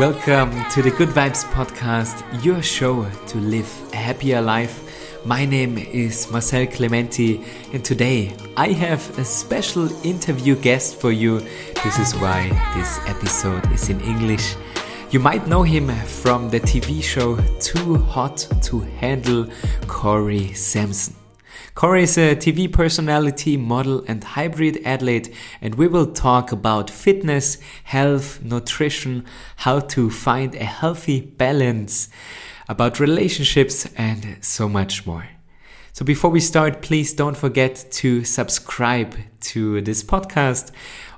Welcome to the Good Vibes Podcast, your show to live a happier life. My name is Marcel Clementi, and today I have a special interview guest for you. This is why this episode is in English. You might know him from the TV show Too Hot to Handle, Kori Sampson. Kori is a TV personality, model, and hybrid athlete, and we will talk about fitness, health, nutrition, how to find a healthy balance, about relationships, and so much more. So before we start, please don't forget to subscribe to this podcast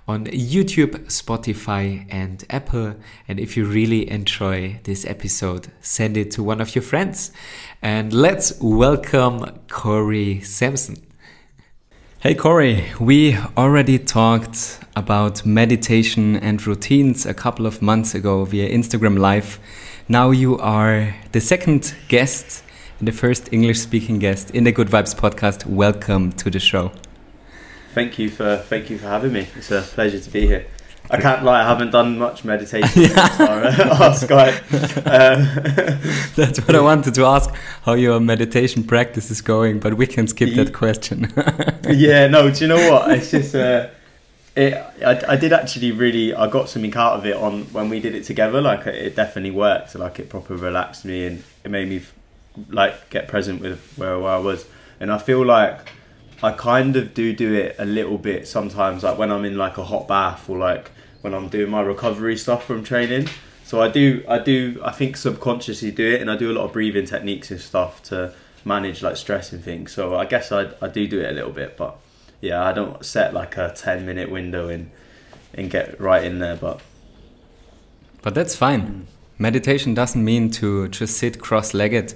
on YouTube, Spotify, and Apple. And if you really enjoy this episode, send it to one of your friends. And let's welcome Kori Sampson. Hey Kori, we already talked about meditation and routines a couple of months ago via Instagram Live. Now you are the second guest the first English speaking guest in the Good Vibes podcast. Welcome to the show thank you for thank you for having me. It's a pleasure to be here. I can't lie, I haven't done much meditation our Skype. Um, That's what I wanted to ask, how your meditation practice is going, but we can skip that question. yeah, no, do you know what? It's just, uh, it, I, I did actually really, I got something out of it on when we did it together. Like, it definitely worked. Like, it proper relaxed me and it made me, like, get present with where I was. And I feel like, I kind of do do it a little bit sometimes, like when I'm in like a hot bath or like when I'm doing my recovery stuff from training. So I do, I do, I think subconsciously do it, and I do a lot of breathing techniques and stuff to manage like stress and things. So I guess I, I do do it a little bit, but yeah, I don't set like a ten minute window and and get right in there, but but that's fine. Mm. Meditation doesn't mean to just sit cross legged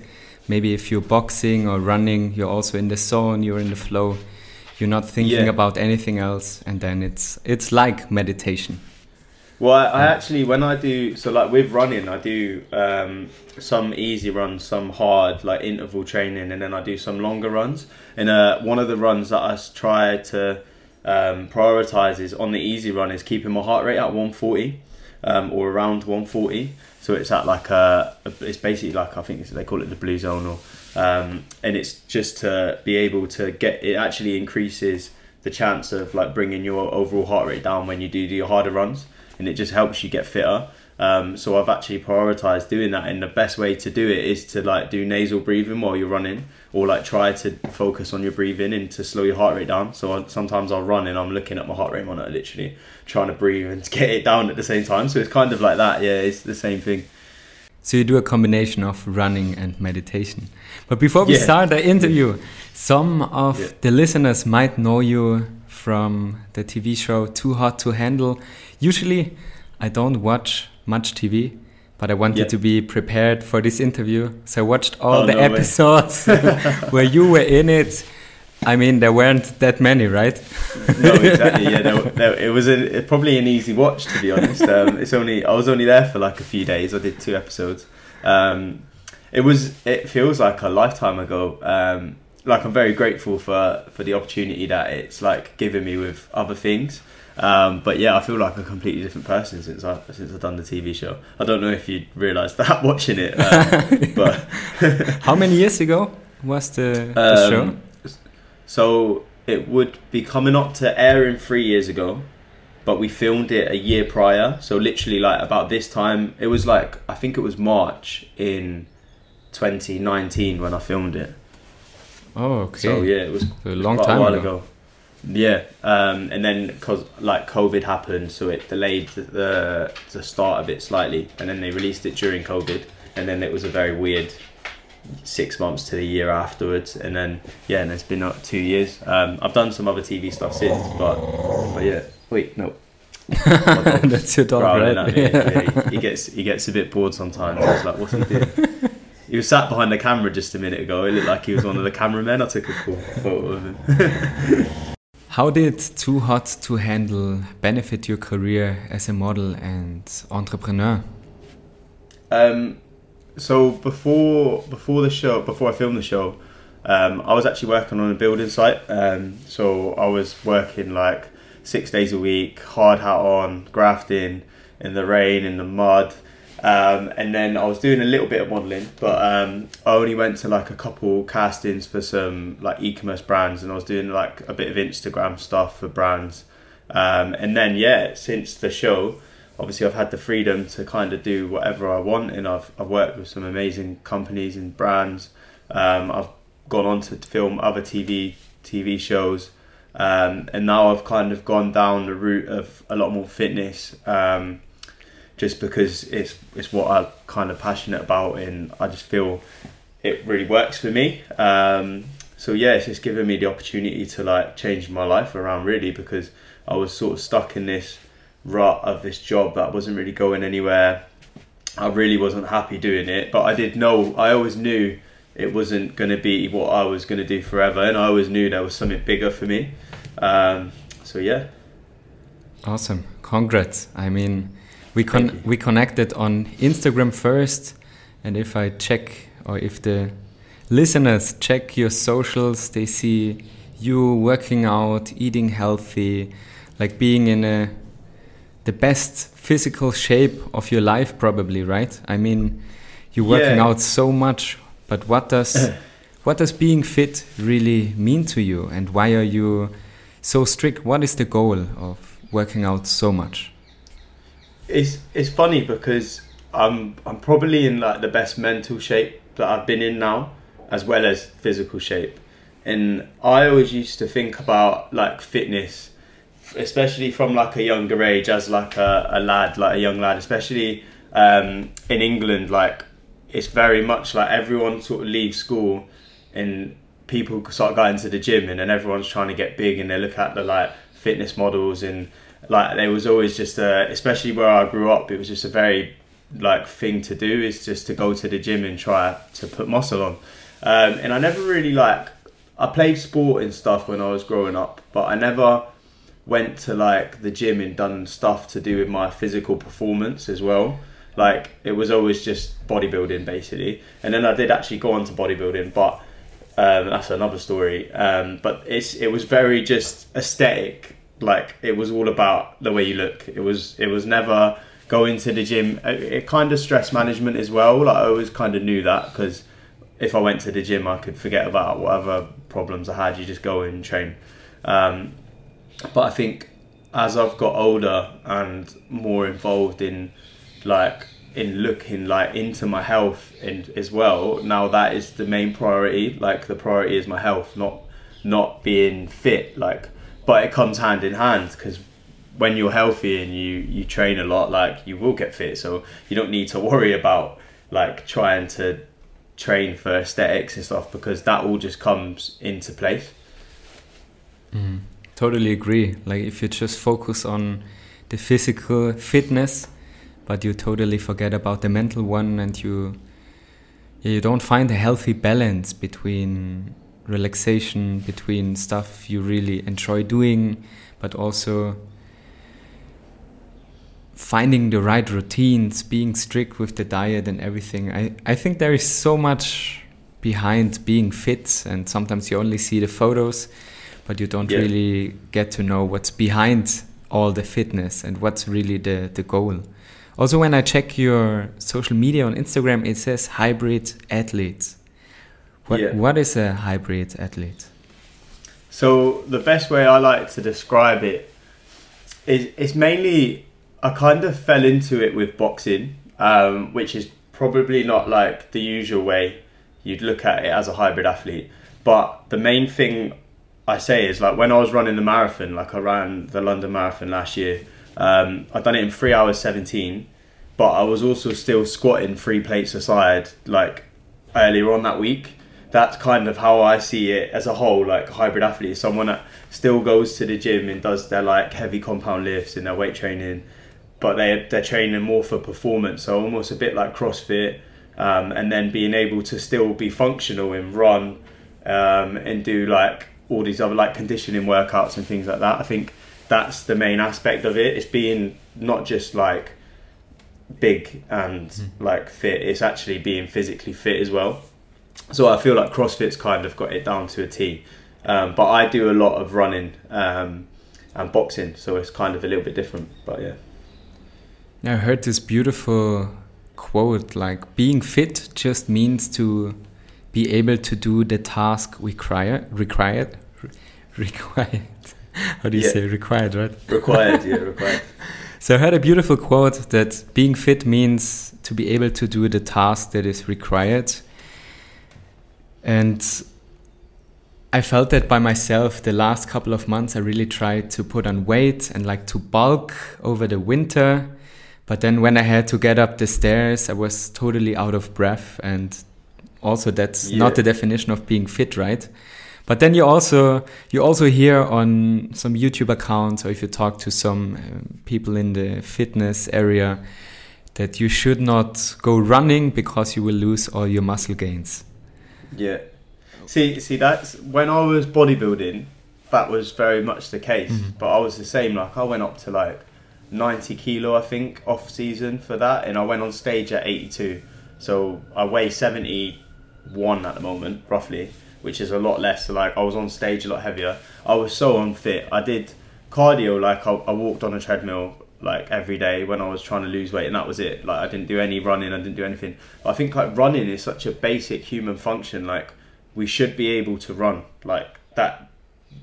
maybe if you're boxing or running, you're also in the zone, you're in the flow. You're not thinking yeah. about anything else, and then it's it's like meditation. Well, I, I, actually when I do so like with running, I do um, some easy runs, some hard like interval training, and then I do some longer runs. And uh, one of the runs that I try to um, prioritize is on the easy run is keeping my heart rate at 140 um, or around 140. So it's at like a, it's basically like I think they call it the blue zone, or um, and it's just to be able to get it actually increases the chance of like bringing your overall heart rate down when you do your harder runs, and it just helps you get fitter. Um, so I've actually prioritized doing that, and the best way to do it is to like do nasal breathing while you're running, or like try to focus on your breathing and to slow your heart rate down. So I, sometimes I'll run and I'm looking at my heart rate monitor, literally trying to breathe and get it down at the same time. So it's kind of like that. Yeah, it's the same thing. So you do a combination of running and meditation. But before we yeah. start the interview, some of yeah. the listeners might know you from the TV show Too Hot to Handle. Usually, I don't watch much TV, but I wanted to be prepared for this interview. So I watched all oh, the no episodes where you were in it. I mean, there weren't that many, right? no, exactly. Yeah, there, there, it was a, probably an easy watch to be honest. Um, it's only I was only there for like a few days. I did two episodes. Um, it was it feels like a lifetime ago. Um, like I'm very grateful for for the opportunity that it's like given me with other things. Um, but yeah, I feel like a completely different person since I since I've done the TV show. I don't know if you realised that watching it, um, but how many years ago was the, the um, show? So it would be coming up to airing three years ago, but we filmed it a year prior. So literally, like about this time, it was like I think it was March in 2019 when I filmed it. Oh, okay. So yeah, it was a long time ago. ago. Yeah, um, and then because like COVID happened, so it delayed the the start a bit slightly, and then they released it during COVID, and then it was a very weird six months to the year afterwards, and then yeah, and it's been uh, two years. Um, I've done some other TV stuff since, but but yeah, wait, no. That's your dog, right? Yeah. He, he, gets he gets a bit bored sometimes. He's like, "What's he doing?" He was sat behind the camera just a minute ago. It looked like he was one of the cameramen. I took a cool photo of him. How did Too Hot to Handle benefit your career as a model and entrepreneur? Um, so before before the show, before I filmed the show, um, I was actually working on a building site. Um, so I was working like six days a week, hard hat on, grafting in the rain, in the mud, Um, and then I was doing a little bit of modelling, but um, I only went to like a couple castings for some like e-commerce brands, and I was doing like a bit of Instagram stuff for brands. Um, and then yeah, since the show, obviously I've had the freedom to kind of do whatever I want, and I've I've worked with some amazing companies and brands. Um, I've gone on to film other TV TV shows, um, and now I've kind of gone down the route of a lot more fitness, um, just because it's it's what I'm kind of passionate about, and I just feel it really works for me. Um, so yeah, it's just given me the opportunity to like change my life around really because I was sort of stuck in this rut of this job that wasn't really going anywhere. I really wasn't happy doing it, but I did know, I always knew it wasn't going to be what I was going to do forever, and I always knew there was something bigger for me. Um, so yeah. Awesome, congrats! I mean, we con we connected on Instagram first, and if I check or if the listeners check your socials, they see you working out, eating healthy, like being in a the best physical shape of your life probably right? I mean you're working yeah. out so much but what does what does being fit really mean to you? And why are you so strict? What is the goal of working out so much it's it's funny because i'm i'm probably in like the best mental shape that i've been in now as well as physical shape. And i always used to think about like fitness especially from like a younger age as like a, a lad, like a young lad, especially um, in England, like it's very much like everyone sort of leaves school and people start going to the gym and then everyone's trying to get big and they look at the like fitness models and like there was always just a, especially where I grew up, it was just a very like thing to do is just to go to the gym and try to put muscle on. Um, and I never really like I played sport and stuff when I was growing up, but I never went to like the gym and done stuff to do with my physical performance as well. Like it was always just bodybuilding basically, and then I did actually go on to bodybuilding, but um, that's another story. Um, but it's it was very just aesthetic. Like it was all about the way you look. It was it was never going to the gym. It, it kind of stress management as well. Like I always kind of knew that because if I went to the gym, I could forget about whatever problems I had. You just go and train. Um, but I think as I've got older and more involved in like in looking like into my health and as well now that is the main priority like the priority is my health not not being fit like but it comes hand in hand because when you're healthy and you you train a lot like you will get fit so you don't need to worry about like trying to train for aesthetics and stuff because that all just comes into place mm. Totally agree. Like if you just focus on the physical fitness, but you totally forget about the mental one, and you you don't find a healthy balance between relaxation, between stuff you really enjoy doing, but also finding the right routines, being strict with the diet and everything. I, I think there is so much behind being fit, and sometimes you only see the photos but you don't yeah. really get to know what's behind all the fitness and what's really the, the goal. Also, when I check your social media on Instagram, it says hybrid athletes. What, yeah. what is a hybrid athlete? So, the best way I like to describe it is it's mainly, I kind of fell into it with boxing, um, which is probably not like the usual way you'd look at it as a hybrid athlete. But the main thing I say is like when I was running the marathon, like I ran the London Marathon last year. Um, I'd done it in three hours seventeen, but I was also still squatting three plates aside like earlier on that week. That's kind of how I see it as a whole. Like hybrid athlete, someone that still goes to the gym and does their like heavy compound lifts and their weight training, but they they're training more for performance. So almost a bit like CrossFit, um, and then being able to still be functional and run um, and do like all these other like conditioning workouts and things like that. I think that's the main aspect of it. It's being not just like big and mm. like fit. It's actually being physically fit as well. So I feel like CrossFit's kind of got it down to a T. Um, but I do a lot of running um, and boxing, so it's kind of a little bit different. But yeah. I heard this beautiful quote like being fit just means to be able to do the task required required required how do you Yeah. say required right Required, yeah, required. so i heard a beautiful quote that being fit means to be able to do the task that is required and i felt that by myself the last couple of months i really tried to put on weight and like to bulk over the winter. But then when i had to get up the stairs i was totally out of breath. And also that's Yeah. not the definition of being fit right? But then you also you also hear on some youtube accounts or if you talk to some um, people in the fitness area that you should not go running because you will lose all your muscle gains Yeah. See, see, that's when I was bodybuilding. That was very much the case. Mhm. But I was the same. Like I went up to like ninety kilo, I think, off season for that, and I went on stage at eighty-two. So I weigh seventy-one at the moment, roughly, which is a lot less. So like I was on stage a lot heavier. I was so unfit. I did cardio. Like I, I walked on a treadmill like every day when I was trying to lose weight, and that was it. Like I didn't do any running. I didn't do anything. But I think like running is such a basic human function. Like we should be able to run like that.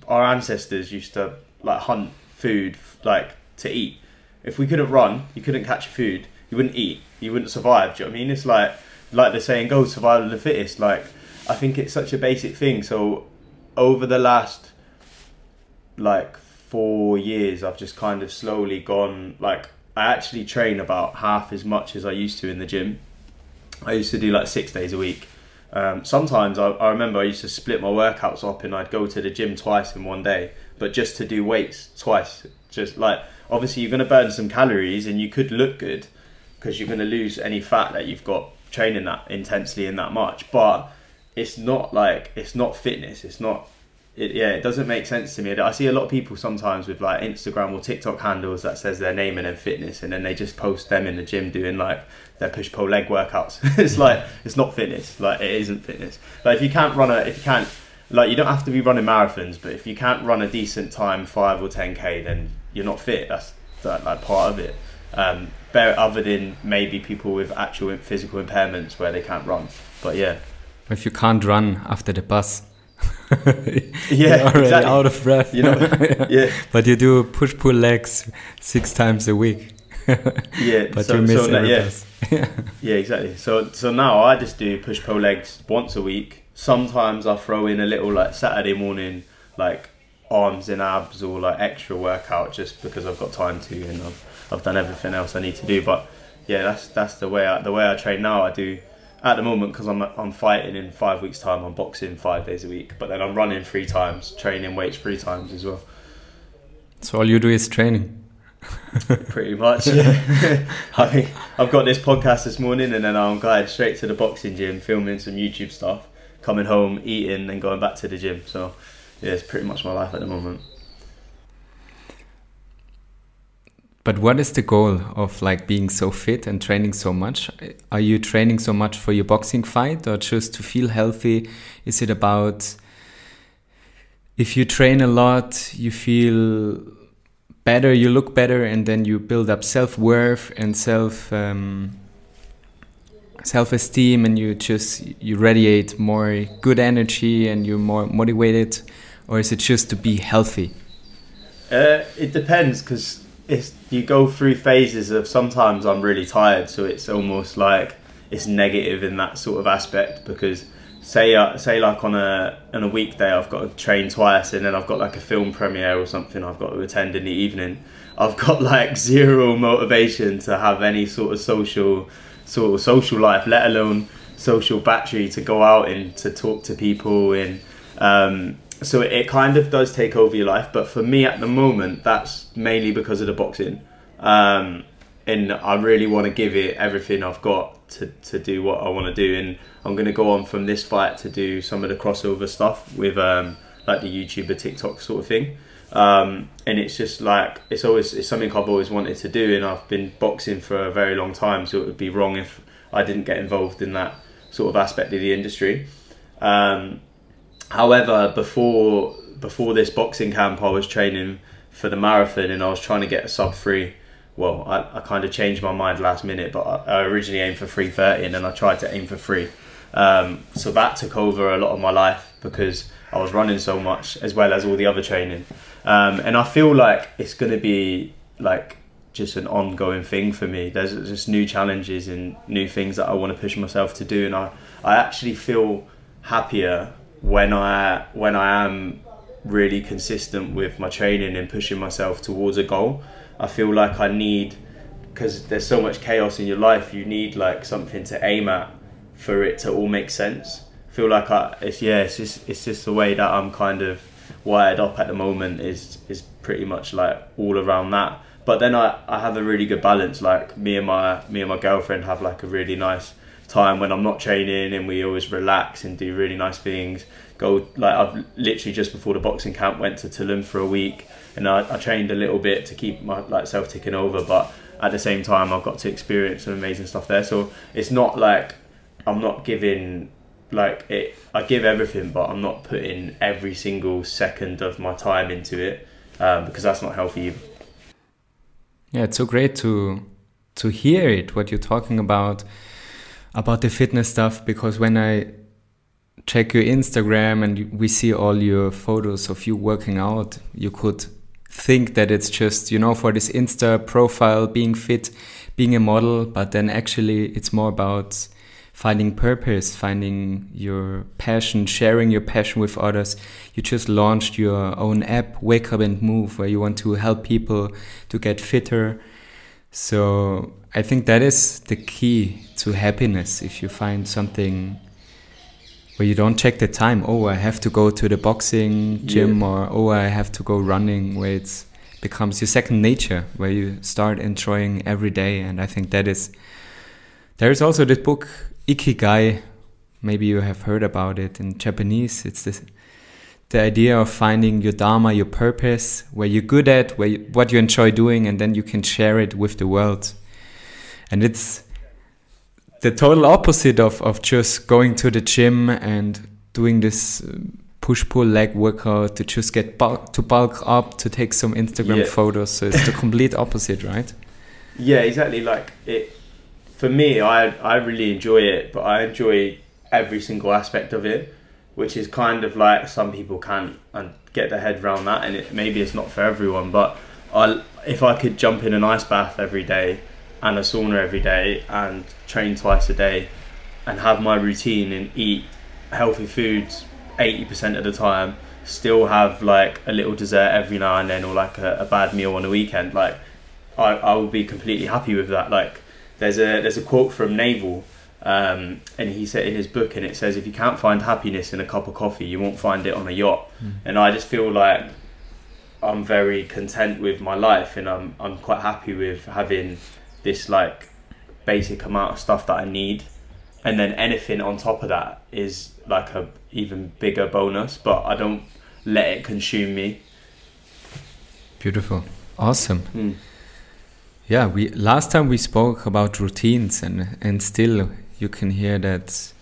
Our ancestors used to like hunt food like to eat. If we couldn't run, you couldn't catch food. You wouldn't eat. You wouldn't survive. Do you know what I mean? It's like like the saying goes, survival of the fittest. Like I think it's such a basic thing. So over the last like four years, I've just kind of slowly gone like I actually train about half as much as I used to in the gym. I used to do like six days a week. Um, sometimes I, I remember I used to split my workouts up and I'd go to the gym twice in one day, but just to do weights twice. Just like obviously you're going to burn some calories and you could look good because you're going to lose any fat that you've got training that intensely and that much. But it's not like it's not fitness. It's not. It, yeah, it doesn't make sense to me. I see a lot of people sometimes with like Instagram or TikTok handles that says their name and then fitness, and then they just post them in the gym doing like their push pull leg workouts. it's like it's not fitness. Like it isn't fitness. Like if you can't run a, if you can't, like you don't have to be running marathons, but if you can't run a decent time, five or ten k, then you're not fit. That's that, like part of it. Um, bear, other than maybe people with actual physical impairments where they can't run. But yeah, if you can't run after the bus Yeah, already exactly. out of breath You know, yeah, but you do push pull legs six times a week yeah. but so, you miss so now- every yeah, yeah, exactly. So so now I just do push pull legs once a week. Sometimes I throw in a little like Saturday morning like arms and abs or like extra workout just because I've got time to and I've, I've done everything else I need to do. But yeah, that's that's the way I, the way I train now. I do at the moment because I'm I'm fighting in five weeks time. I'm boxing five days a week, but then I'm running three times, training weights three times as well. so all you do is training Pretty much, yeah. I think I've got this podcast this morning, and then I'm going straight to the boxing gym, filming some YouTube stuff, coming home, eating, and going back to the gym. So, yeah, it's pretty much my life at the moment. But what is the goal of like being so fit and training so much? Are you training so much for your boxing fight or just to feel healthy? Is it about if you train a lot, you feel better, you look better, and then you build up self worth and self um, self esteem, and you just you radiate more good energy and you're more motivated, or is it just to be healthy? Uh, it depends because it's you go through phases of sometimes I'm really tired, so it's almost like it's negative in that sort of aspect because say uh, say like on a on a weekday I've got to train twice and then I've got like a film premiere or something I've got to attend in the evening. I've got like zero motivation to have any sort of social sort of social life, let alone social battery to go out and to talk to people and um, so it kind of does take over your life but for me at the moment that's mainly because of the boxing. Um, and I really want to give it everything I've got to, to do what I want to do. And I'm going to go on from this fight to do some of the crossover stuff with um, like the YouTuber TikTok sort of thing. Um, and it's just like it's always it's something I've always wanted to do and I've been boxing for a very long time so it would be wrong if I didn't get involved in that sort of aspect of the industry. Um, however before before this boxing camp I was training for the marathon and I was trying to get a sub 3 well, I, I kind of changed my mind last minute, but I, I originally aimed for 330 and then I tried to aim for three. Um, so that took over a lot of my life because I was running so much as well as all the other training. Um, and I feel like it's going to be like just an ongoing thing for me. There's just new challenges and new things that I want to push myself to do, and I, I actually feel happier when I when I am really consistent with my training and pushing myself towards a goal. I feel like I need because there's so much chaos in your life. You need like something to aim at for it to all make sense. I feel like I it's yeah it's just it's just the way that I'm kind of wired up at the moment is is pretty much like all around that. But then I, I have a really good balance. Like me and my me and my girlfriend have like a really nice time when I'm not training and we always relax and do really nice things. Go like I've literally just before the boxing camp went to Tulum for a week and I, I trained a little bit to keep my like self ticking over, but at the same time I've got to experience some amazing stuff there. So it's not like I'm not giving like it. I give everything, but I'm not putting every single second of my time into it um, because that's not healthy. Yeah, it's so great to to hear it. What you're talking about about the fitness stuff because when I check your Instagram and we see all your photos of you working out, you could think that it's just, you know, for this Insta profile, being fit, being a model, but then actually it's more about finding purpose, finding your passion, sharing your passion with others. You just launched your own app, Wake Up and Move, where you want to help people to get fitter. So I think that is the key to happiness. If you find something where you don't check the time, oh, I have to go to the boxing gym, yeah. or oh, I have to go running, where it becomes your second nature, where you start enjoying every day. And I think that is. There is also this book ikigai. Maybe you have heard about it in Japanese. It's this, the idea of finding your dharma, your purpose, where you're good at, where you, what you enjoy doing, and then you can share it with the world. And it's the total opposite of, of just going to the gym and doing this uh, push pull leg workout to just get bulk, to bulk up to take some Instagram yeah. photos. So it's the complete opposite, right? Yeah, exactly. Like it for me, I I really enjoy it, but I enjoy every single aspect of it, which is kind of like some people can't and get their head around that, and it, maybe it's not for everyone. But I, if I could jump in an ice bath every day and a sauna every day and train twice a day and have my routine and eat healthy foods 80% of the time still have like a little dessert every now and then or like a, a bad meal on a weekend like I, I will be completely happy with that like there's a there's a quote from Naval, um, and he said in his book, and it says, "If you can't find happiness in a cup of coffee, you won't find it on a yacht." Mm. And I just feel like I'm very content with my life, and I'm I'm quite happy with having this like basic amount of stuff that I need, and then anything on top of that is like a even bigger bonus. But I don't let it consume me. Beautiful, awesome. Mm. Yeah, we last time we spoke about routines, and and still you can hear that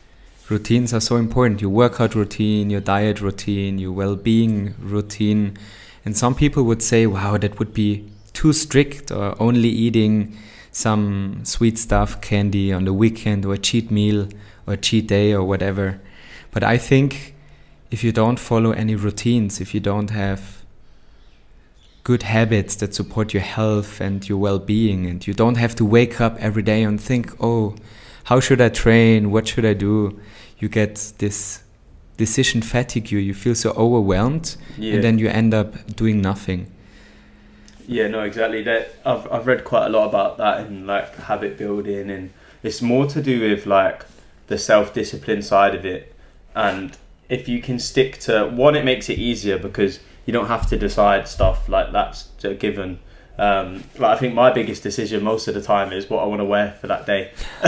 routines are so important. Your workout routine, your diet routine, your well-being routine, and some people would say, "Wow, that would be too strict," or only eating some sweet stuff, candy on the weekend, or a cheat meal, or cheat day, or whatever. But I think if you don't follow any routines, if you don't have good habits that support your health and your well-being and you don't have to wake up every day and think oh how should i train what should i do you get this decision fatigue you you feel so overwhelmed yeah. and then you end up doing nothing yeah no exactly that I've, I've read quite a lot about that and like habit building and it's more to do with like the self-discipline side of it and if you can stick to one it makes it easier because you don't have to decide stuff like that's a given. Um, like I think my biggest decision most of the time is what I want to wear for that day,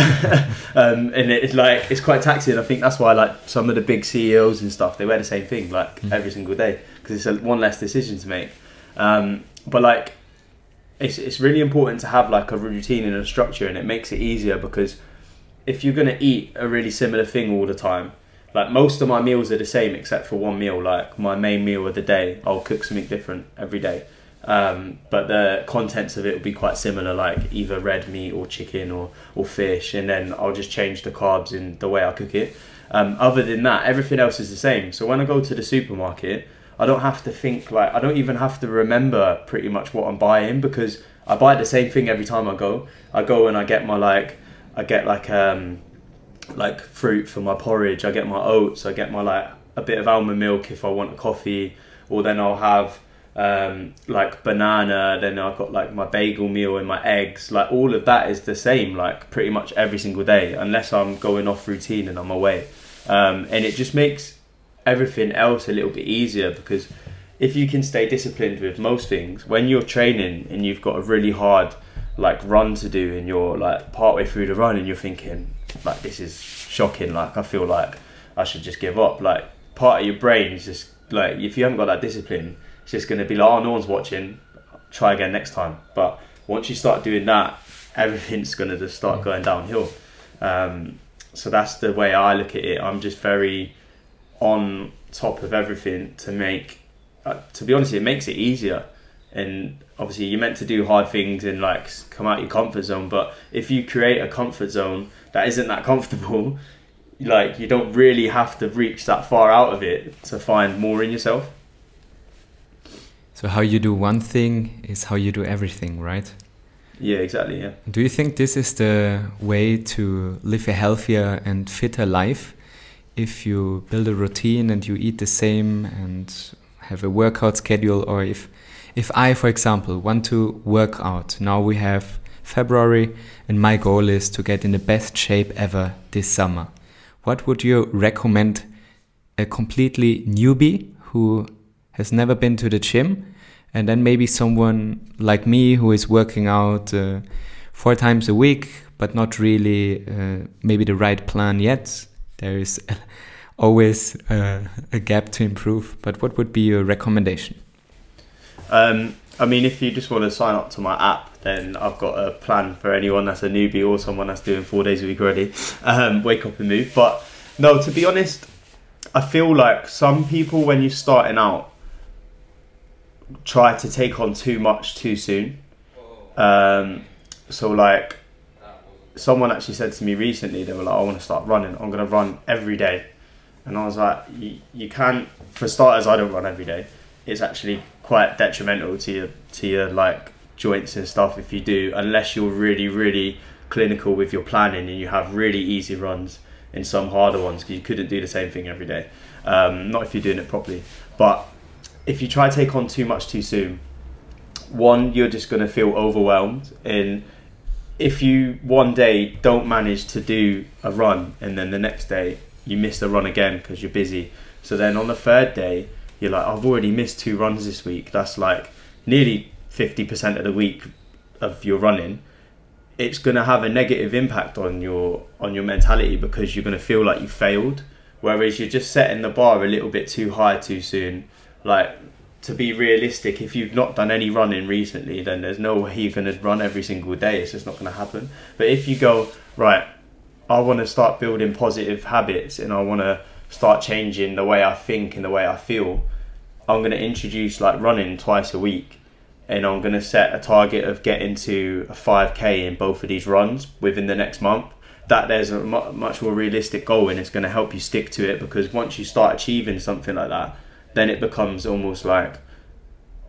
um, and it's like it's quite taxing. I think that's why like some of the big CEOs and stuff they wear the same thing like mm. every single day because it's a, one less decision to make. Um, but like it's it's really important to have like a routine and a structure, and it makes it easier because if you're gonna eat a really similar thing all the time, like most of my meals are the same except for one meal. Like my main meal of the day, I'll cook something different every day. Um, but the contents of it will be quite similar, like either red meat or chicken or, or fish, and then I'll just change the carbs in the way I cook it. Um, other than that, everything else is the same. So when I go to the supermarket, I don't have to think like I don't even have to remember pretty much what I'm buying because I buy the same thing every time I go. I go and I get my like I get like um like fruit for my porridge. I get my oats. I get my like a bit of almond milk if I want a coffee, or then I'll have um, like banana. Then I've got like my bagel meal and my eggs. Like all of that is the same, like pretty much every single day, unless I'm going off routine and I'm away. Um, and it just makes everything else a little bit easier because if you can stay disciplined with most things, when you're training and you've got a really hard like run to do and you're like partway through the run and you're thinking like this is shocking, like I feel like I should just give up. Like part of your brain is just like if you haven't got that discipline, it's just going to be like, oh, no one's watching. Try again next time. But once you start doing that, everything's going to just start mm. going downhill. Um, so that's the way I look at it. I'm just very on top of everything to make. Uh, to be honest, it makes it easier. And obviously, you're meant to do hard things and like come out your comfort zone. But if you create a comfort zone that isn't that comfortable, like you don't really have to reach that far out of it to find more in yourself. So how you do one thing is how you do everything, right? Yeah, exactly. Yeah. Do you think this is the way to live a healthier and fitter life? If you build a routine and you eat the same and have a workout schedule, or if if I, for example, want to work out, now we have February, and my goal is to get in the best shape ever this summer. What would you recommend a completely newbie who has never been to the gym, and then maybe someone like me who is working out uh, four times a week, but not really uh, maybe the right plan yet. There is always uh, a gap to improve. But what would be your recommendation? Um, I mean, if you just want to sign up to my app, then I've got a plan for anyone that's a newbie or someone that's doing four days a week already. Um, wake up and move. But no, to be honest, I feel like some people, when you're starting out, try to take on too much too soon. Um, so like, someone actually said to me recently, they were like, "I want to start running. I'm going to run every day," and I was like, "You, can't." For starters, I don't run every day. It's actually quite detrimental to your to your like joints and stuff if you do, unless you're really really clinical with your planning and you have really easy runs and some harder ones because you couldn't do the same thing every day. Um, not if you're doing it properly, but if you try to take on too much too soon, one, you're just going to feel overwhelmed. And if you one day don't manage to do a run and then the next day you miss the run again because you're busy, so then on the third day, you're like, I've already missed two runs this week. That's like nearly 50% of the week of your running. It's going to have a negative impact on your on your mentality because you're going to feel like you failed. Whereas you're just setting the bar a little bit too high too soon like to be realistic, if you've not done any running recently, then there's no way you're going to run every single day. It's just not going to happen. But if you go, right, I want to start building positive habits and I want to start changing the way I think and the way I feel, I'm going to introduce like running twice a week and I'm going to set a target of getting to a 5k in both of these runs within the next month. That there's a much more realistic goal and it's going to help you stick to it because once you start achieving something like that, then it becomes almost like,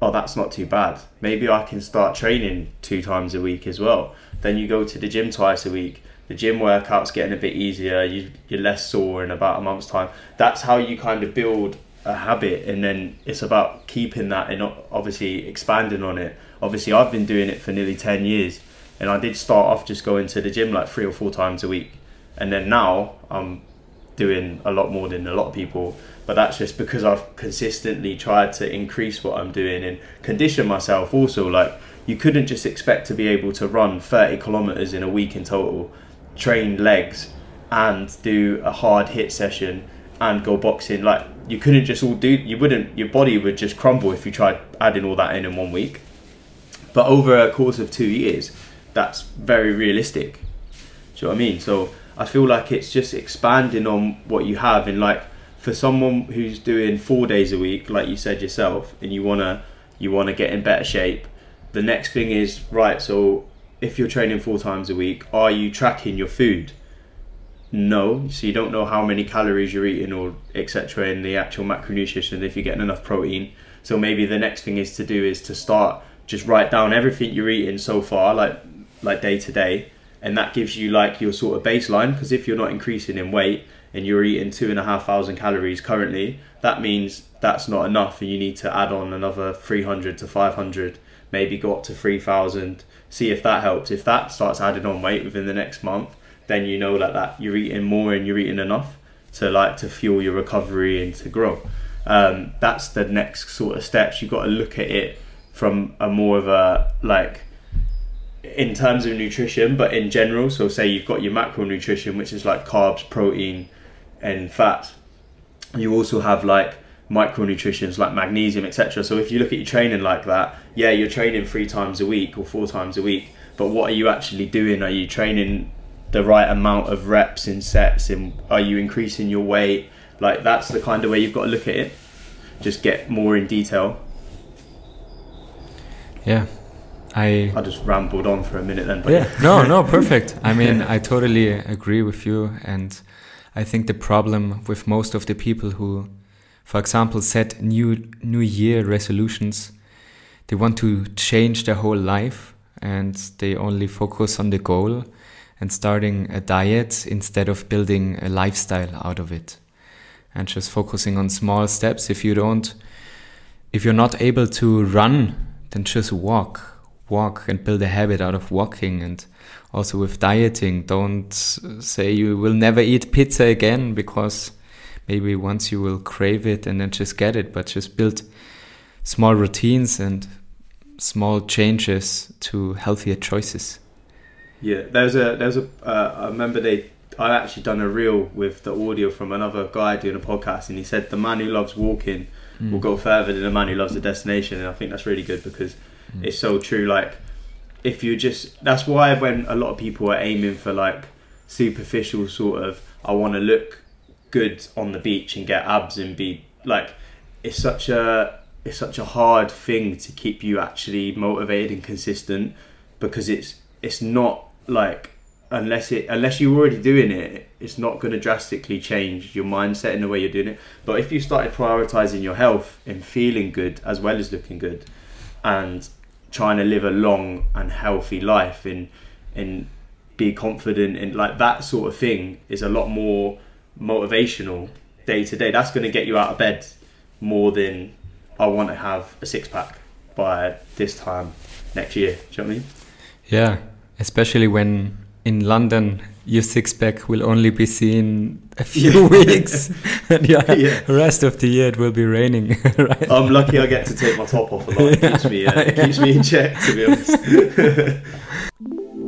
oh, that's not too bad. Maybe I can start training two times a week as well. Then you go to the gym twice a week. The gym workout's getting a bit easier. You, you're less sore in about a month's time. That's how you kind of build a habit, and then it's about keeping that and obviously expanding on it. Obviously, I've been doing it for nearly ten years, and I did start off just going to the gym like three or four times a week, and then now I'm doing a lot more than a lot of people but that's just because I've consistently tried to increase what I'm doing and condition myself also like you couldn't just expect to be able to run 30 kilometers in a week in total train legs and do a hard HIIT session and go boxing. Like you couldn't just all do you wouldn't your body would just crumble if you tried adding all that in in one week. But over a course of 2 years that's very realistic. Do you know what I mean? So I feel like it's just expanding on what you have and like for someone who's doing four days a week, like you said yourself, and you wanna you want to get in better shape. The next thing is right. So if you're training four times a week, are you tracking your food? No, so you don't know how many calories you're eating or etc. in the actual macronutrition if you're getting enough protein. So maybe the next thing is to do is to start just write down everything you're eating so far, like like day to day, and that gives you like your sort of baseline. Because if you're not increasing in weight and you're eating two and a half thousand calories currently, that means that's not enough, and you need to add on another 300 to 500, maybe go up to 3,000. See if that helps. If that starts adding on weight within the next month, then you know that, that you're eating more and you're eating enough to like to fuel your recovery and to grow. Um, that's the next sort of steps. You've got to look at it from a more of a like in terms of nutrition, but in general. So say you've got your macronutrition, which is like carbs, protein, and fat. You also have like micronutrients like magnesium, etc. So if you look at your training like that, yeah, you're training three times a week or four times a week. But what are you actually doing? Are you training the right amount of reps in sets and are you increasing your weight like that's the kind of way you've got to look at it just get more in detail yeah i i just rambled on for a minute then yeah no no perfect i mean i totally agree with you and i think the problem with most of the people who for example set new new year resolutions they want to change their whole life and they only focus on the goal and starting a diet instead of building a lifestyle out of it and just focusing on small steps. If you don't if you're not able to run then just walk walk and build a habit out of walking and also with dieting don't say you will never eat pizza again because maybe once you will crave it and then just get it but just build small routines and small changes to healthier choices yeah, there's a there's a uh, I remember they I actually done a reel with the audio from another guy doing a podcast, and he said the man who loves walking mm. will go further than the man who loves the destination, and I think that's really good because mm. it's so true. Like if you just that's why when a lot of people are aiming for like superficial sort of I want to look good on the beach and get abs and be like it's such a it's such a hard thing to keep you actually motivated and consistent because it's it's not like unless it unless you're already doing it it's not going to drastically change your mindset in the way you're doing it. But if you started prioritizing your health and feeling good as well as looking good and trying to live a long and healthy life and and be confident and like that sort of thing is a lot more motivational day to day. That's going to get you out of bed more than i want to have a six pack by this time next year. Do you know what i mean? Yeah especially when in London your six pack will only be seen a few yeah. weeks, and yeah, yeah, the rest of the year it will be raining. right? I'm lucky I get to take my top off a lot. It keeps me, uh, it keeps me in check, to be honest.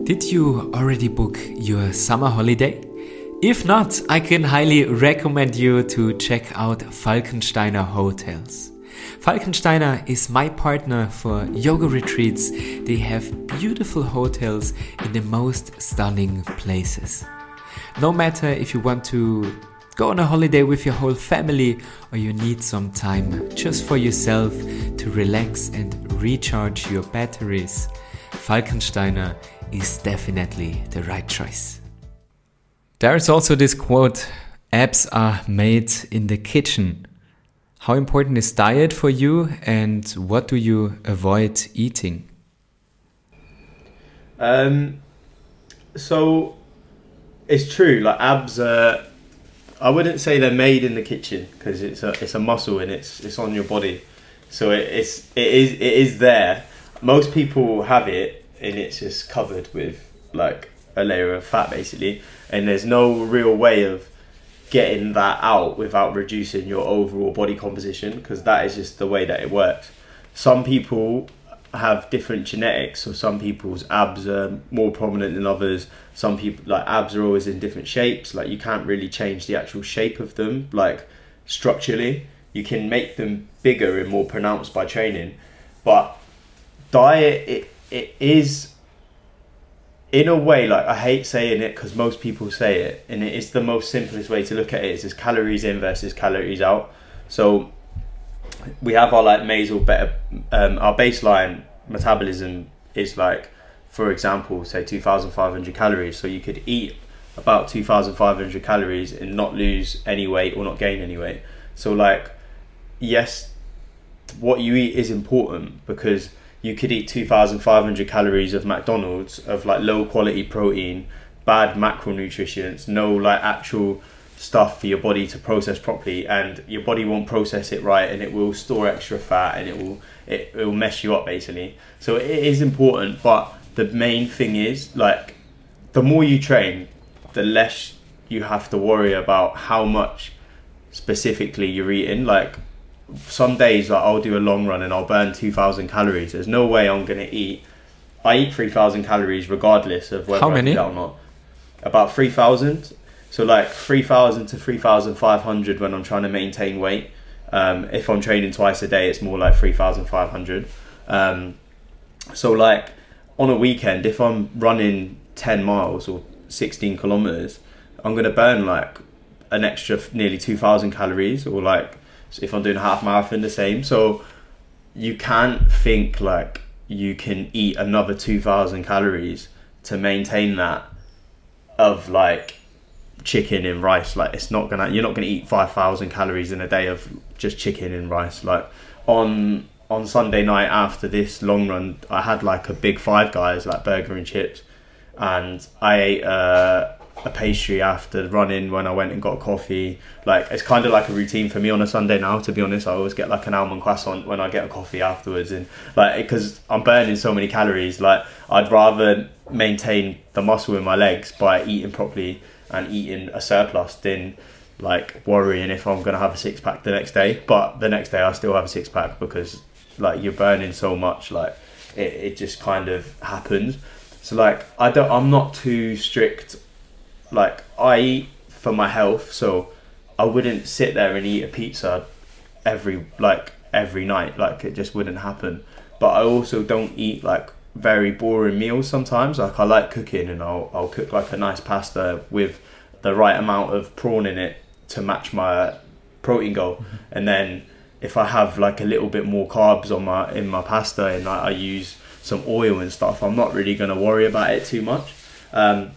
Did you already book your summer holiday? If not, I can highly recommend you to check out Falkensteiner Hotels. Falkensteiner is my partner for yoga retreats. They have beautiful hotels in the most stunning places. No matter if you want to go on a holiday with your whole family or you need some time just for yourself to relax and recharge your batteries, Falkensteiner is definitely the right choice. There is also this quote apps are made in the kitchen. How important is diet for you and what do you avoid eating? Um, so it's true, like abs are, I wouldn't say they're made in the kitchen because it's a, it's a muscle and it's, it's on your body. So it, it's, it is, it is there. Most people have it and it's just covered with like a layer of fat basically. And there's no real way of getting that out without reducing your overall body composition because that is just the way that it works. Some people have different genetics, so some people's abs are more prominent than others. Some people like abs are always in different shapes. Like you can't really change the actual shape of them, like structurally. You can make them bigger and more pronounced by training, but diet it, it is in a way, like I hate saying it because most people say it, and it is the most simplest way to look at it. Is just calories in versus calories out. So we have our like basal better um, our baseline metabolism is like for example say 2500 calories so you could eat about 2500 calories and not lose any weight or not gain any weight so like yes what you eat is important because you could eat 2500 calories of McDonald's of like low quality protein bad macronutrients no like actual stuff for your body to process properly and your body won't process it right and it will store extra fat and it will it, it will mess you up basically. So it is important but the main thing is like the more you train the less you have to worry about how much specifically you're eating. Like some days like I'll do a long run and I'll burn 2000 calories. There's no way I'm going to eat I eat 3000 calories regardless of whether How I many? do that or not. About 3000 so like 3000 to 3500 when I'm trying to maintain weight. Um, if I'm training twice a day it's more like 3500 um, so like on a weekend if I'm running 10 miles or 16 kilometers I'm going to burn like an extra f- nearly 2000 calories or like if I'm doing a half marathon the same. So you can't think like you can eat another 2000 calories to maintain that of like chicken and rice. Like it's not gonna you're not gonna eat 5000 calories in a day of just chicken and rice. Like on on sunday night after this long run i had like a big five guys like burger and chips. And i ate uh, a pastry after running when i went and got coffee like it's kind of like a routine for me on a sunday now to be honest i always get like an almond croissant when i get a coffee afterwards and like because i'm burning so many calories like i'd rather maintain the muscle in my legs by eating properly and eating a surplus than like worrying if I'm gonna have a six pack the next day. But the next day I still have a six pack because like you're burning so much, like it, it just kind of happens. So like I don't I'm not too strict. Like I eat for my health, so I wouldn't sit there and eat a pizza every like every night. Like it just wouldn't happen. But I also don't eat like very boring meals sometimes. Like I like cooking and I'll I'll cook like a nice pasta with the right amount of prawn in it to match my protein goal. And then if I have like a little bit more carbs on my in my pasta and like, I use some oil and stuff, I'm not really gonna worry about it too much. Um,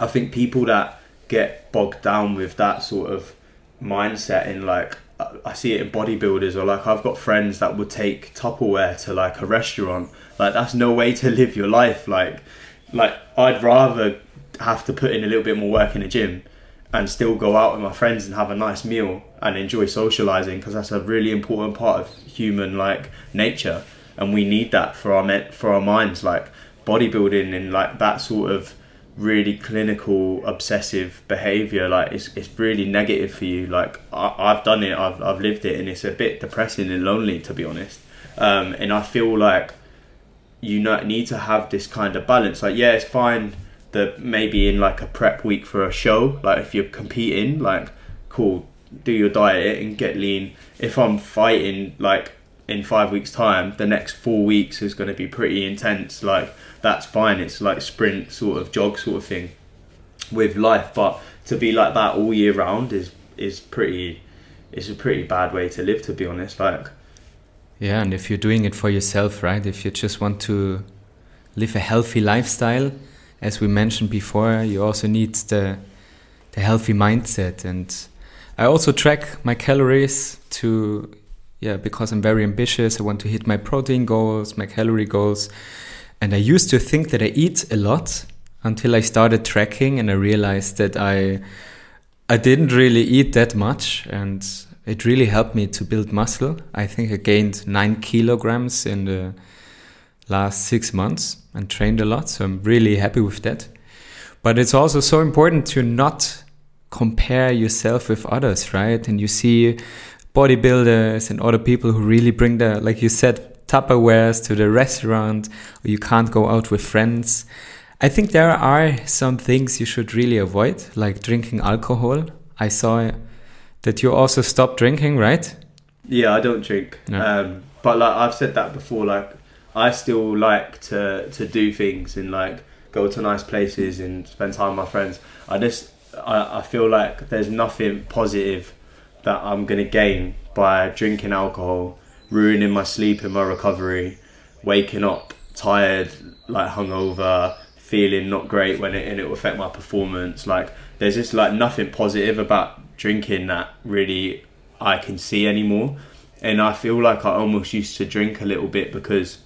I think people that get bogged down with that sort of mindset in like I- see it in bodybuilders or like I've got friends that would take Tupperware to like a restaurant. Like that's no way to live your life. Like like I'd rather have to put in a little bit more work in the gym and still go out with my friends and have a nice meal and enjoy socializing because that's a really important part of human like nature and we need that for our for our minds like bodybuilding and like that sort of really clinical obsessive behavior like it's, it's really negative for you. Like I, I've done it I've, I've lived it and it's a bit depressing and lonely to be honest. Um, and I feel like you not need to have this kind of balance. Like yeah it's fine that maybe in like a prep week for a show like if you're competing like cool do your diet and get lean. If i'm fighting like in five weeks time the next four weeks is going to be pretty intense. Like that's fine it's like sprint sort of jog sort of thing with life but to be like that all year round is is pretty it's a pretty bad way to live to be honest like Yeah, and if you're doing it for yourself, right? If you just want to live a healthy lifestyle, as we mentioned before, you also need the the healthy mindset. And I also track my calories to yeah, because I'm very ambitious. I want to hit my protein goals, my calorie goals. And I used to think that I eat a lot until I started tracking and I realized that I I didn't really eat that much and it really helped me to build muscle. I think I gained nine kilograms in the last six months and trained a lot. So I'm really happy with that. But it's also so important to not compare yourself with others, right? And you see bodybuilders and other people who really bring the, like you said, Tupperwares to the restaurant, or you can't go out with friends. I think there are some things you should really avoid, like drinking alcohol. I saw that you also stopped drinking, right? Yeah, I don't drink. No. Um, but like I've said that before, like I still like to to do things and like go to nice places and spend time with my friends. I just I, I feel like there's nothing positive that I'm gonna gain by drinking alcohol, ruining my sleep and my recovery, waking up tired, like hungover, feeling not great when it and it will affect my performance. Like there's just like nothing positive about drinking that really I can see anymore. And I feel like I almost used to drink a little bit because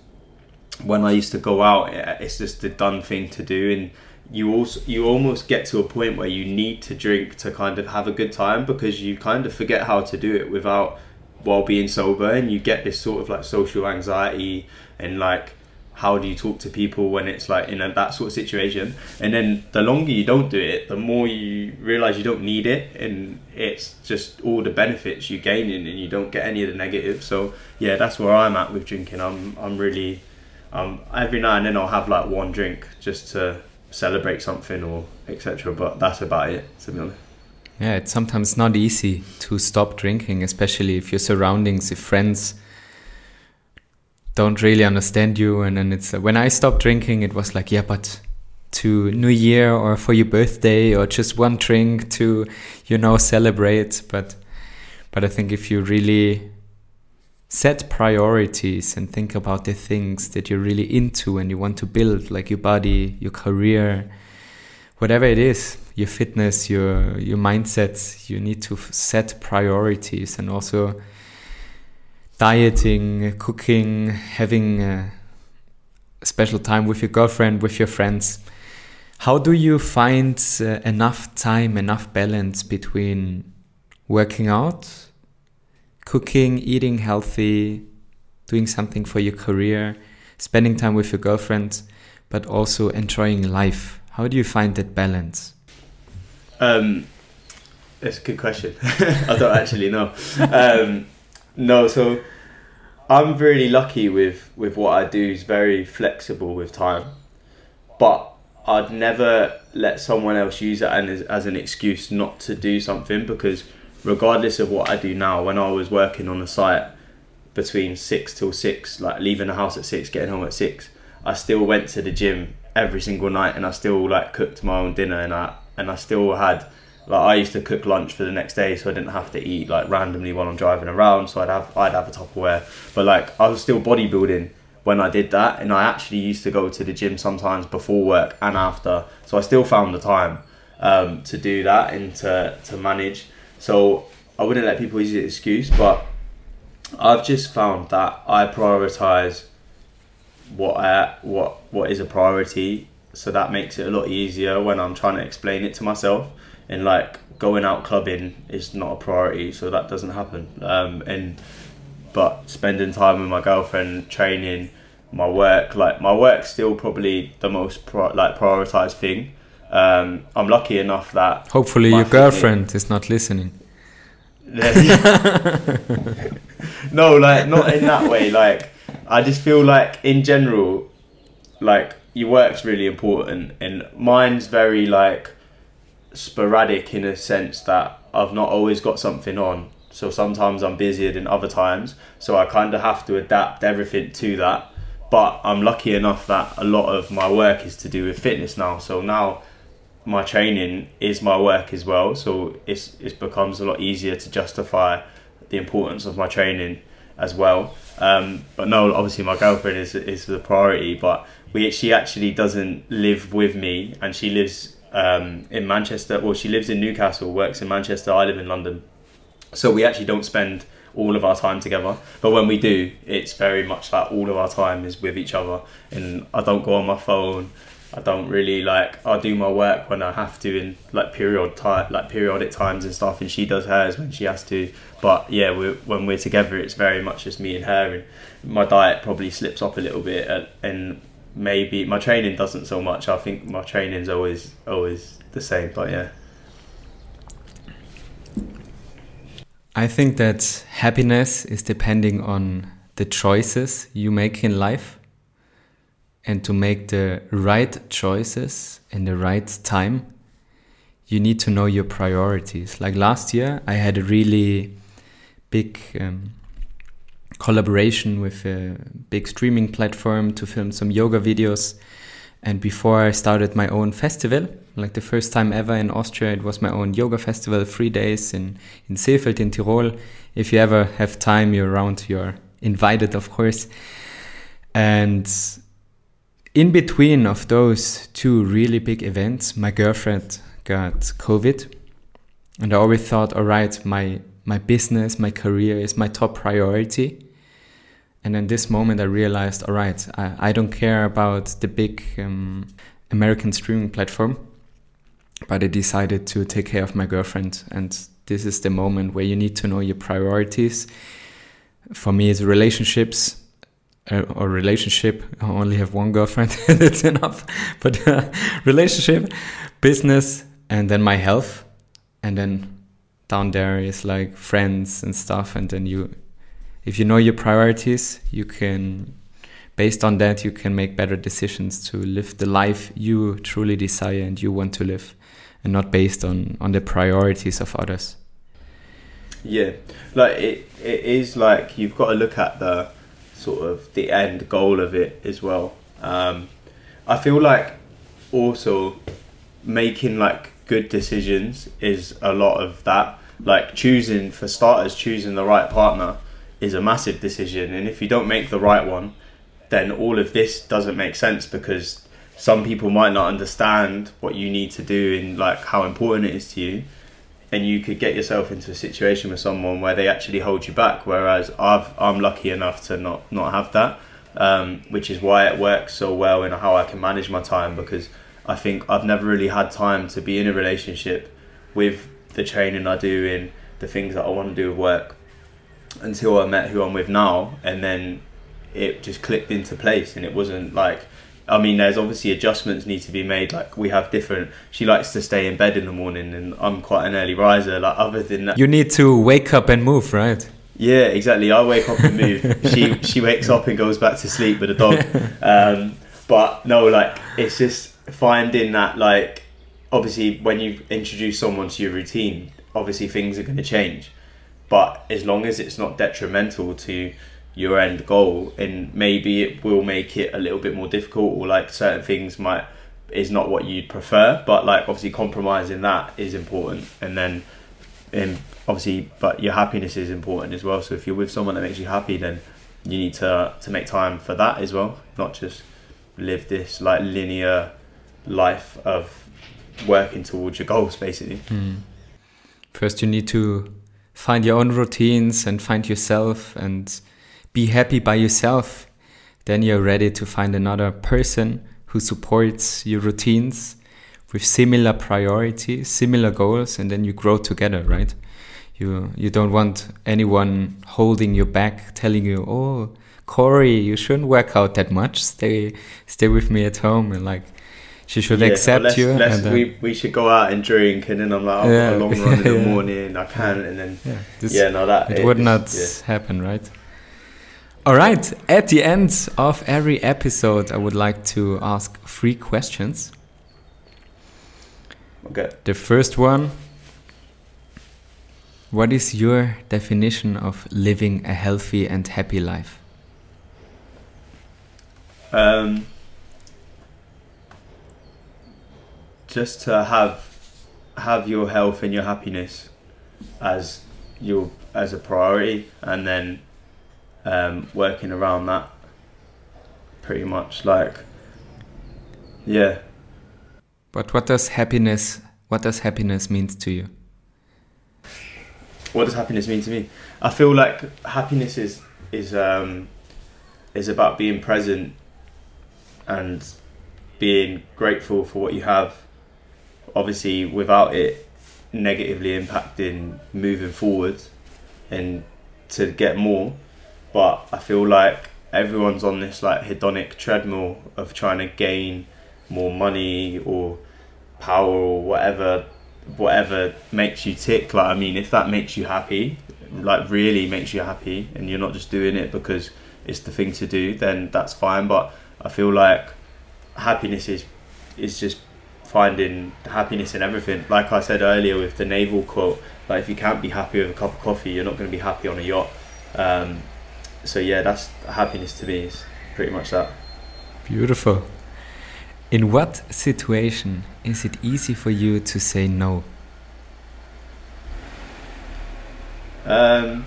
when I used to go out, it's just the done thing to do, and you also you almost get to a point where you need to drink to kind of have a good time because you kind of forget how to do it without while being sober, and you get this sort of like social anxiety and like how do you talk to people when it's like in a, that sort of situation? And then the longer you don't do it the more you realize you don't need it and it's just all the benefits you gain in and you don't get any of the negatives so yeah that's where i'm at with drinking. I'm i'm really um every now and then i'll have like one drink just to celebrate something or etc but that's about it to be honest yeah it's sometimes not easy to stop drinking especially if your surroundings if friends don't really understand you. And then it's uh, when I stopped drinking, it was like, yeah, but to New Year or for your birthday or just one drink to, you know, celebrate. But, but I think if you really set priorities and think about the things that you're really into and you want to build, like your body, your career, whatever it is, your fitness, your your mindset, you need to set priorities and also dieting, cooking, having a special time with your girlfriend, with your friends. How do you find uh, enough time, enough balance between working out, cooking, eating healthy, doing something for your career, spending time with your girlfriend, but also enjoying life? How do you find that balance? Um, that's a good question. I don't actually know. Um, no, so I'm really lucky with with what I do. is very flexible with time, but I'd never let someone else use it as, as an excuse not to do something because regardless of what I do now, when I was working on a site between six till six, like leaving the house at six, getting home at six, I still went to the gym every single night and I still like cooked my own dinner and I and I still had like I used to cook lunch for the next day, so I didn't have to eat like randomly while I'm driving around. So I'd have I'd have a Tupperware, but like I was still bodybuilding when I did that, and I actually used to go to the gym sometimes before work and after. So I still found the time um, to do that and to to manage. So I wouldn't let people use the excuse, but I've just found that I prioritize what I what what is a priority. So that makes it a lot easier when I'm trying to explain it to myself and like going out clubbing is not a priority, so that doesn't happen. Um, and but spending time with my girlfriend, training, my work, like my work's still probably the most pro- like prioritized thing. Um, I'm lucky enough that hopefully your girlfriend is not listening. no, like not in that way. Like I just feel like in general, like your work's really important, and mine's very like sporadic in a sense that I've not always got something on. So sometimes I'm busier than other times. So I kind of have to adapt everything to that. But I'm lucky enough that a lot of my work is to do with fitness now. So now my training is my work as well. So it's it becomes a lot easier to justify the importance of my training as well. Um, but no, obviously my girlfriend is is the priority. But we she actually doesn't live with me, and she lives um, in Manchester. Well, she lives in Newcastle, works in Manchester. I live in London, so we actually don't spend all of our time together. But when we do, it's very much like all of our time is with each other, and I don't go on my phone. I don't really like. I do my work when I have to in like period time, like periodic times and stuff, and she does hers when she has to. But yeah, we're, when we're together, it's very much just me and her. And my diet probably slips up a little bit, uh, and maybe my training doesn't so much. I think my training's always always the same, but yeah. I think that happiness is depending on the choices you make in life and to make the right choices in the right time you need to know your priorities like last year i had a really big um, collaboration with a big streaming platform to film some yoga videos. And before I started my own festival, like the first time ever in Austria, it was my own yoga festival, three days in, in Seefeld in Tirol. If you ever have time, you're around, you're invited, of course. And in between of those two really big events, my girlfriend got COVID. And I always thought, all right, my, my business, my career is my top priority. And in this moment, I realized, all right, I, I don't care about the big um, American streaming platform, but I decided to take care of my girlfriend. And this is the moment where you need to know your priorities. For me, it's relationships or relationship. I only have one girlfriend, that's enough. But uh, relationship, business, and then my health. And then down there is like friends and stuff. And then you if you know your priorities, you can, based on that, you can make better decisions to live the life you truly desire and you want to live, and not based on on the priorities of others. Yeah, like it, it is like you've got to look at the sort of the end goal of it as well. Um, I feel like also making like good decisions is a lot of that. Like choosing, for starters, choosing the right partner is a massive decision, and if you don't make the right one, then all of this doesn't make sense because some people might not understand what you need to do and like how important it is to you and you could get yourself into a situation with someone where they actually hold you back whereas I've, i'm lucky enough to not not have that um, which is why it works so well and how i can manage my time because i think i've never really had time to be in a relationship with the training i do in the things that i want to do with work until I met who I'm with now, and then it just clicked into place, and it wasn't like. I mean, there's obviously adjustments need to be made. Like we have different. She likes to stay in bed in the morning, and I'm quite an early riser. Like other than that, you need to wake up and move, right? Yeah, exactly. I wake up and move. she she wakes up and goes back to sleep with a dog. Um, but no, like it's just finding that like obviously when you introduce someone to your routine, obviously things are going to change but as long as it's not detrimental to your end goal and maybe it will make it a little bit more difficult or like certain things might is not what you'd prefer but like obviously compromising that is important and then and obviously but your happiness is important as well so if you're with someone that makes you happy then you need to to make time for that as well not just live this like linear life of working towards your goals basically mm. first you need to find your own routines and find yourself and be happy by yourself, then you're ready to find another person who supports your routines with similar priorities, similar goals, and then you grow together, right? You you don't want anyone holding you back, telling you, "Oh, Kori, you shouldn't work out that much. Stay stay with me at home," and like she should yeah, accept let's, you. Let's, then, we, we should go out and drink, and then I'm like, oh, I've yeah, got a long run in the morning, I can't, and then yeah, this, yeah no, that it, it would not happen, right? All right, at the end of every episode, I would like to ask three questions. Okay. The first one What is your definition of living a healthy and happy life? Um, just to have have your health and your happiness as your as a priority, and then um, working around that. Pretty much like, yeah. But what does happiness? What does happiness means to you? What does happiness mean to me? I feel like happiness is is um, is about being present and being grateful for what you have obviously without it negatively impacting moving forward and to get more. But I feel like everyone's on this like hedonic treadmill of trying to gain more money or power or whatever whatever makes you tick like i mean if that makes you happy like really makes you happy and you're not just doing it because it's the thing to do then that's fine but i feel like happiness is is just finding happiness in everything. Like I said earlier with the Naval quote, like if you can't be happy with a cup of coffee, you're not going to be happy on a yacht. Um, so yeah, that's happiness to me is pretty much that. Beautiful. In what situation is it easy for you to say no? Um,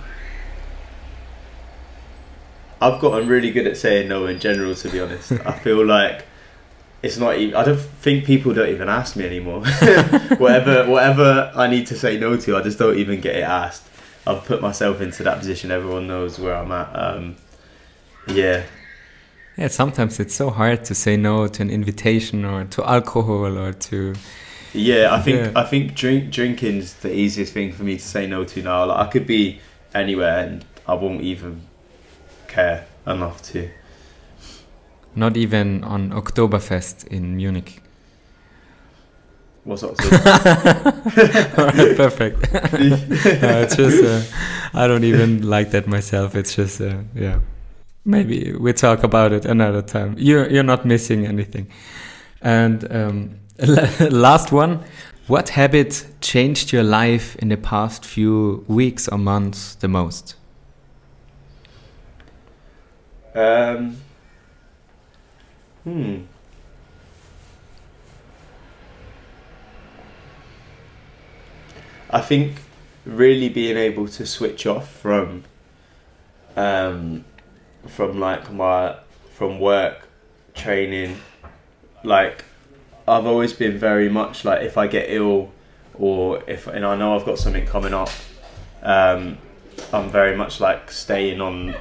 I've gotten really good at saying no in general. To be honest, I feel like it's not. Even, I don't think people don't even ask me anymore. whatever, whatever I need to say no to, I just don't even get it asked. I've put myself into that position. Everyone knows where I'm at. Um, yeah. Yeah, sometimes it's so hard to say no to an invitation or to alcohol or to. Yeah, I think yeah. I think drink drinking's the easiest thing for me to say no to now. Like I could be anywhere and I won't even care enough to. Not even on Oktoberfest in Munich. What's Oktoberfest? Perfect. uh, it's just uh, I don't even like that myself. It's just uh, yeah. Maybe we talk about it another time. You're you're not missing anything. And um, last one. What habit changed your life in the past few weeks or months the most? Um, hmm. I think really being able to switch off from um, from like my from work training like I've always been very much like if I get ill or if and I know I've got something coming up um, I'm very much like staying on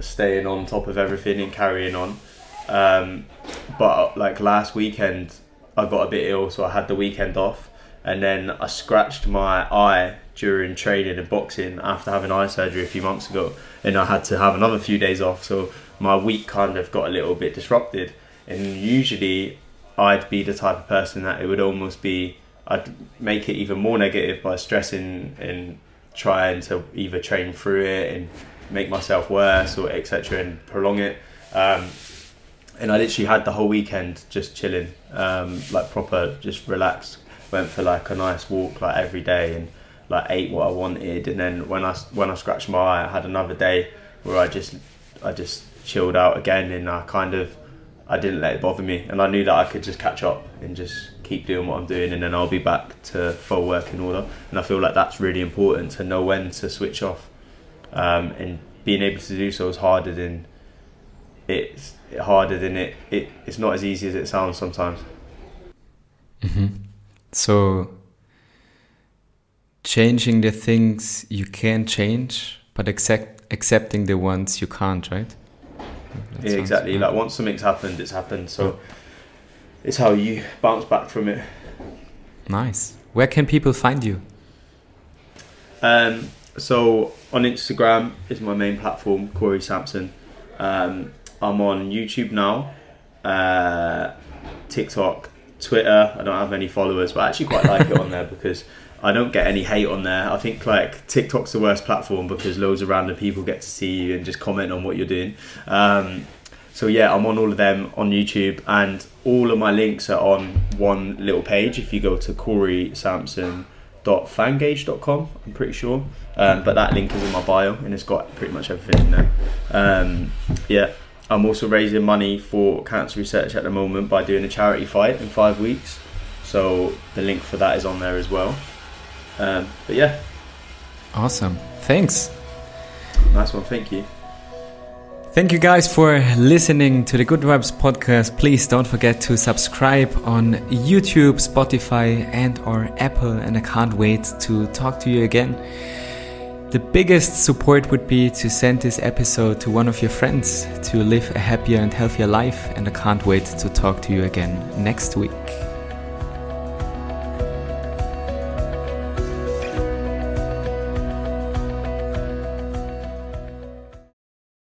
staying on top of everything and carrying on. Um, but like last weekend, I got a bit ill, so I had the weekend off, and then I scratched my eye during training and boxing after having eye surgery a few months ago, and I had to have another few days off. So my week kind of got a little bit disrupted, and usually I'd be the type of person that it would almost be I'd make it even more negative by stressing and trying to either train through it and make myself worse or etc. and prolong it. Um, and I literally had the whole weekend just chilling, um, like proper, just relaxed. Went for like a nice walk like every day and like ate what I wanted. And then when I when I scratched my eye, I had another day where I just I just chilled out again and I kind of I didn't let it bother me. And I knew that I could just catch up and just keep doing what I'm doing and then I'll be back to full working order. And I feel like that's really important to know when to switch off um, and being able to do so is harder than it's harder than it, it it's not as easy as it sounds sometimes. Mm-hmm. So changing the things you can change, but accept accepting the ones you can't, right? That yeah, exactly. Like once something's happened, it's happened. So it's how you bounce back from it. Nice. Where can people find you? Um, so on Instagram is my main platform, Kori Sampson. Um, I'm on YouTube now, uh, TikTok, Twitter. I don't have many followers, but I actually quite like it on there because I don't get any hate on there. I think like TikTok's the worst platform because loads of random people get to see you and just comment on what you're doing. Um, so yeah, I'm on all of them on YouTube, and all of my links are on one little page. If you go to Kori Sampson fangage.com I'm pretty sure um, but that link is in my bio and it's got pretty much everything in there um, yeah I'm also raising money for cancer research at the moment by doing a charity fight in five weeks. So the link for that is on there as well. Um, but yeah. Awesome. Thanks. Nice one. Thank you. Thank you guys for listening to the Good Vibes podcast. Please don't forget to subscribe on YouTube, Spotify, and or Apple. And I can't wait to talk to you again. The biggest support would be to send this episode to one of your friends to live a happier and healthier life. And I can't wait to talk to you again next week.